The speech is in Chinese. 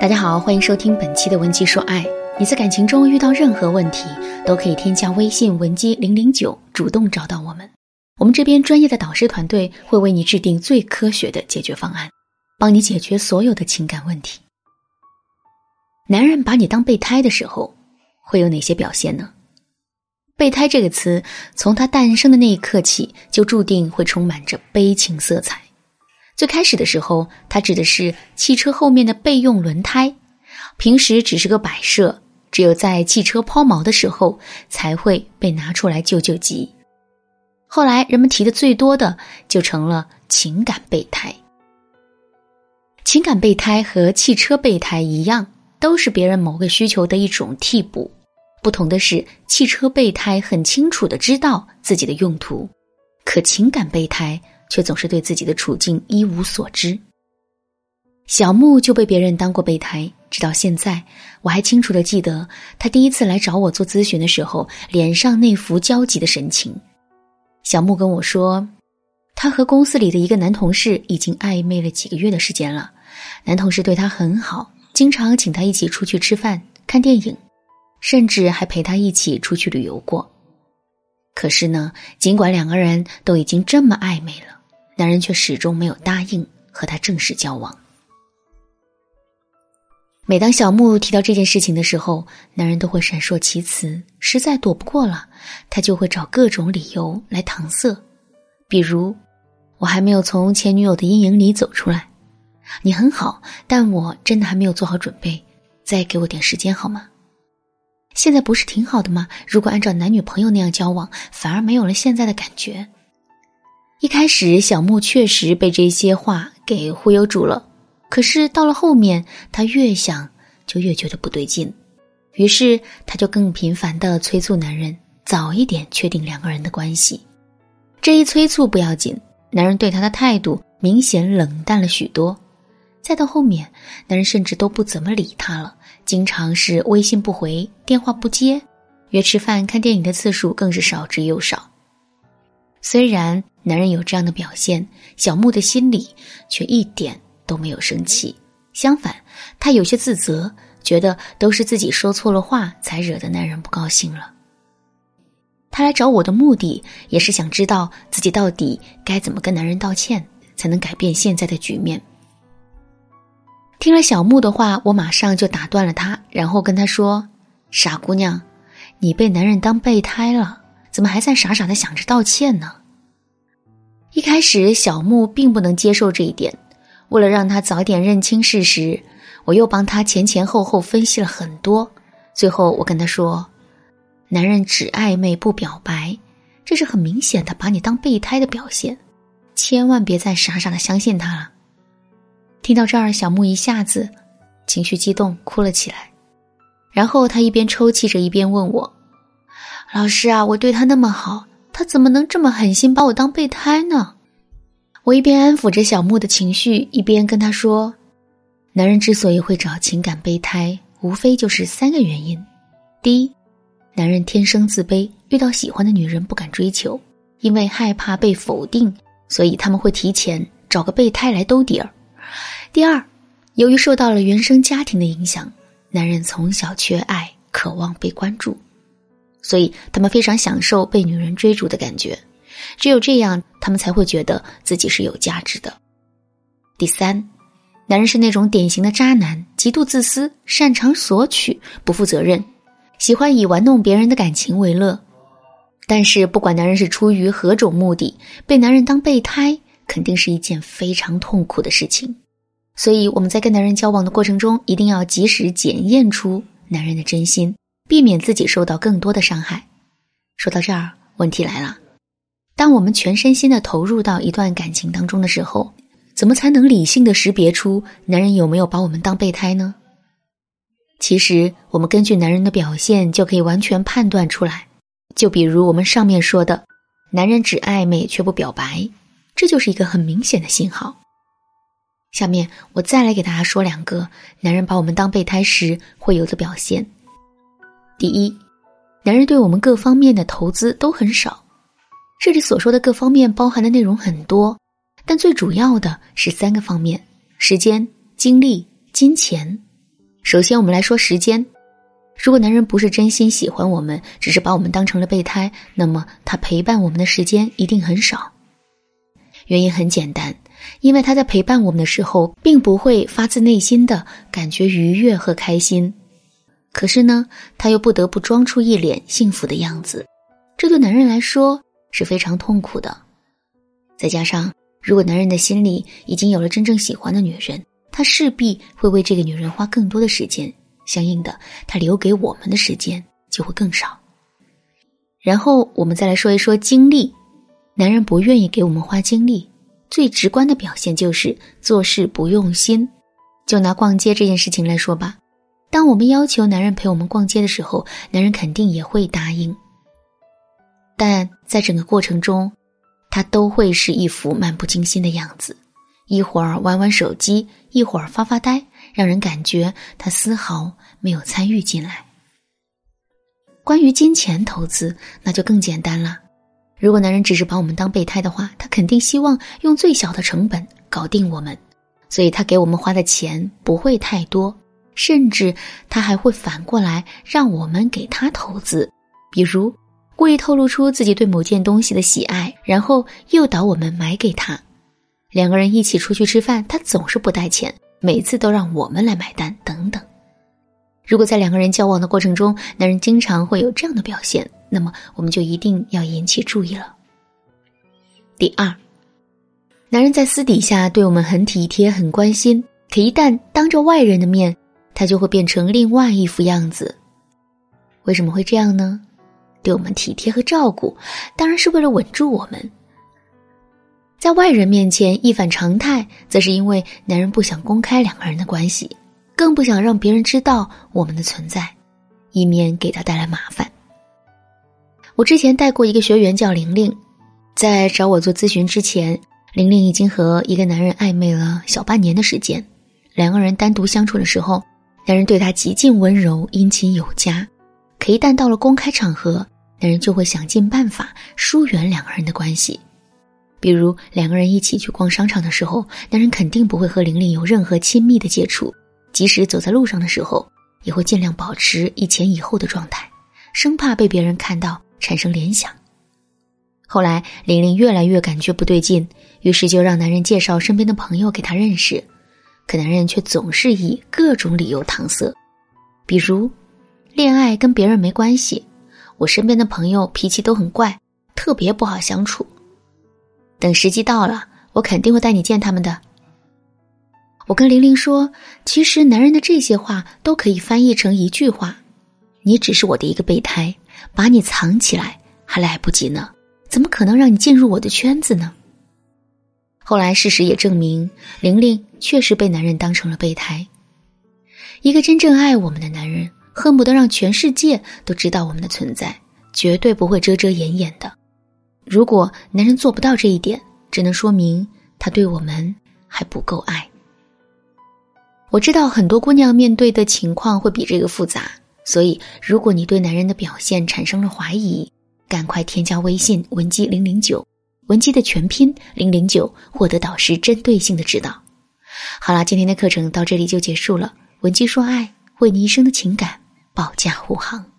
大家好，欢迎收听本期的文姬说爱。你在感情中遇到任何问题，都可以添加微信文姬零零九，主动找到我们。我们这边专业的导师团队会为你制定最科学的解决方案，帮你解决所有的情感问题。男人把你当备胎的时候，会有哪些表现呢？备胎这个词，从它诞生的那一刻起，就注定会充满着悲情色彩。最开始的时候，它指的是汽车后面的备用轮胎，平时只是个摆设，只有在汽车抛锚的时候才会被拿出来救救急。后来人们提的最多的就成了情感备胎。情感备胎和汽车备胎一样，都是别人某个需求的一种替补，不同的是，汽车备胎很清楚的知道自己的用途，可情感备胎。却总是对自己的处境一无所知。小木就被别人当过备胎，直到现在，我还清楚的记得他第一次来找我做咨询的时候，脸上那副焦急的神情。小木跟我说，他和公司里的一个男同事已经暧昧了几个月的时间了，男同事对他很好，经常请他一起出去吃饭、看电影，甚至还陪他一起出去旅游过。可是呢，尽管两个人都已经这么暧昧了。男人却始终没有答应和他正式交往。每当小木提到这件事情的时候，男人都会闪烁其词，实在躲不过了，他就会找各种理由来搪塞，比如我还没有从前女友的阴影里走出来，你很好，但我真的还没有做好准备，再给我点时间好吗？现在不是挺好的吗？如果按照男女朋友那样交往，反而没有了现在的感觉。一开始，小木确实被这些话给忽悠住了。可是到了后面，他越想就越觉得不对劲，于是他就更频繁的催促男人早一点确定两个人的关系。这一催促不要紧，男人对他的态度明显冷淡了许多。再到后面，男人甚至都不怎么理他了，经常是微信不回，电话不接，约吃饭、看电影的次数更是少之又少。虽然男人有这样的表现，小木的心里却一点都没有生气。相反，他有些自责，觉得都是自己说错了话，才惹得男人不高兴了。他来找我的目的，也是想知道自己到底该怎么跟男人道歉，才能改变现在的局面。听了小木的话，我马上就打断了他，然后跟他说：“傻姑娘，你被男人当备胎了。”怎么还在傻傻的想着道歉呢？一开始，小木并不能接受这一点。为了让他早点认清事实，我又帮他前前后后分析了很多。最后，我跟他说：“男人只暧昧不表白，这是很明显的把你当备胎的表现，千万别再傻傻的相信他了。”听到这儿，小木一下子情绪激动，哭了起来。然后他一边抽泣着，一边问我。老师啊，我对他那么好，他怎么能这么狠心把我当备胎呢？我一边安抚着小木的情绪，一边跟他说：“男人之所以会找情感备胎，无非就是三个原因。第一，男人天生自卑，遇到喜欢的女人不敢追求，因为害怕被否定，所以他们会提前找个备胎来兜底儿。第二，由于受到了原生家庭的影响，男人从小缺爱，渴望被关注。”所以，他们非常享受被女人追逐的感觉，只有这样，他们才会觉得自己是有价值的。第三，男人是那种典型的渣男，极度自私，擅长索取，不负责任，喜欢以玩弄别人的感情为乐。但是，不管男人是出于何种目的，被男人当备胎，肯定是一件非常痛苦的事情。所以，我们在跟男人交往的过程中，一定要及时检验出男人的真心。避免自己受到更多的伤害。说到这儿，问题来了：当我们全身心的投入到一段感情当中的时候，怎么才能理性的识别出男人有没有把我们当备胎呢？其实，我们根据男人的表现就可以完全判断出来。就比如我们上面说的，男人只暧昧却不表白，这就是一个很明显的信号。下面我再来给大家说两个男人把我们当备胎时会有的表现。第一，男人对我们各方面的投资都很少。这里所说的各方面包含的内容很多，但最主要的是三个方面：时间、精力、金钱。首先，我们来说时间。如果男人不是真心喜欢我们，只是把我们当成了备胎，那么他陪伴我们的时间一定很少。原因很简单，因为他在陪伴我们的时候，并不会发自内心的感觉愉悦和开心。可是呢，他又不得不装出一脸幸福的样子，这对男人来说是非常痛苦的。再加上，如果男人的心里已经有了真正喜欢的女人，他势必会为这个女人花更多的时间。相应的，他留给我们的时间就会更少。然后我们再来说一说精力，男人不愿意给我们花精力，最直观的表现就是做事不用心。就拿逛街这件事情来说吧，当我们要求男人陪我们逛街的时候，男人肯定也会答应，但在整个过程中，他都会是一副漫不经心的样子，一会儿玩玩手机，一会儿发发呆。让人感觉他丝毫没有参与进来。关于金钱投资，那就更简单了。如果男人只是把我们当备胎的话，他肯定希望用最小的成本搞定我们，所以他给我们花的钱不会太多，甚至他还会反过来让我们给他投资，比如故意透露出自己对某件东西的喜爱，然后诱导我们买给他。两个人一起出去吃饭，他总是不带钱。每次都让我们来买单，等等。如果在两个人交往的过程中，男人经常会有这样的表现，那么我们就一定要引起注意了。第二，男人在私底下对我们很体贴、很关心，可一旦当着外人的面，他就会变成另外一副样子。为什么会这样呢？对我们体贴和照顾，当然是为了稳住我们。在外人面前一反常态，则是因为男人不想公开两个人的关系，更不想让别人知道我们的存在，以免给他带来麻烦。我之前带过一个学员叫玲玲，在找我做咨询之前，玲玲已经和一个男人暧昧了小半年的时间。两个人单独相处的时候，男人对她极尽温柔、殷勤有加，可一旦到了公开场合，男人就会想尽办法疏远两个人的关系。比如两个人一起去逛商场的时候，男人肯定不会和玲玲有任何亲密的接触，即使走在路上的时候，也会尽量保持一前一后的状态，生怕被别人看到产生联想。后来玲玲越来越感觉不对劲，于是就让男人介绍身边的朋友给她认识，可男人却总是以各种理由搪塞，比如恋爱跟别人没关系，我身边的朋友脾气都很怪，特别不好相处。等时机到了，我肯定会带你见他们的。我跟玲玲说，其实男人的这些话都可以翻译成一句话：你只是我的一个备胎，把你藏起来还来不及呢，怎么可能让你进入我的圈子呢？后来事实也证明，玲玲确实被男人当成了备胎。一个真正爱我们的男人，恨不得让全世界都知道我们的存在，绝对不会遮遮掩掩的。如果男人做不到这一点，只能说明他对我们还不够爱。我知道很多姑娘面对的情况会比这个复杂，所以如果你对男人的表现产生了怀疑，赶快添加微信文姬零零九，文姬的全拼零零九，获得导师针对性的指导。好了，今天的课程到这里就结束了。文姬说爱，为你一生的情感保驾护航。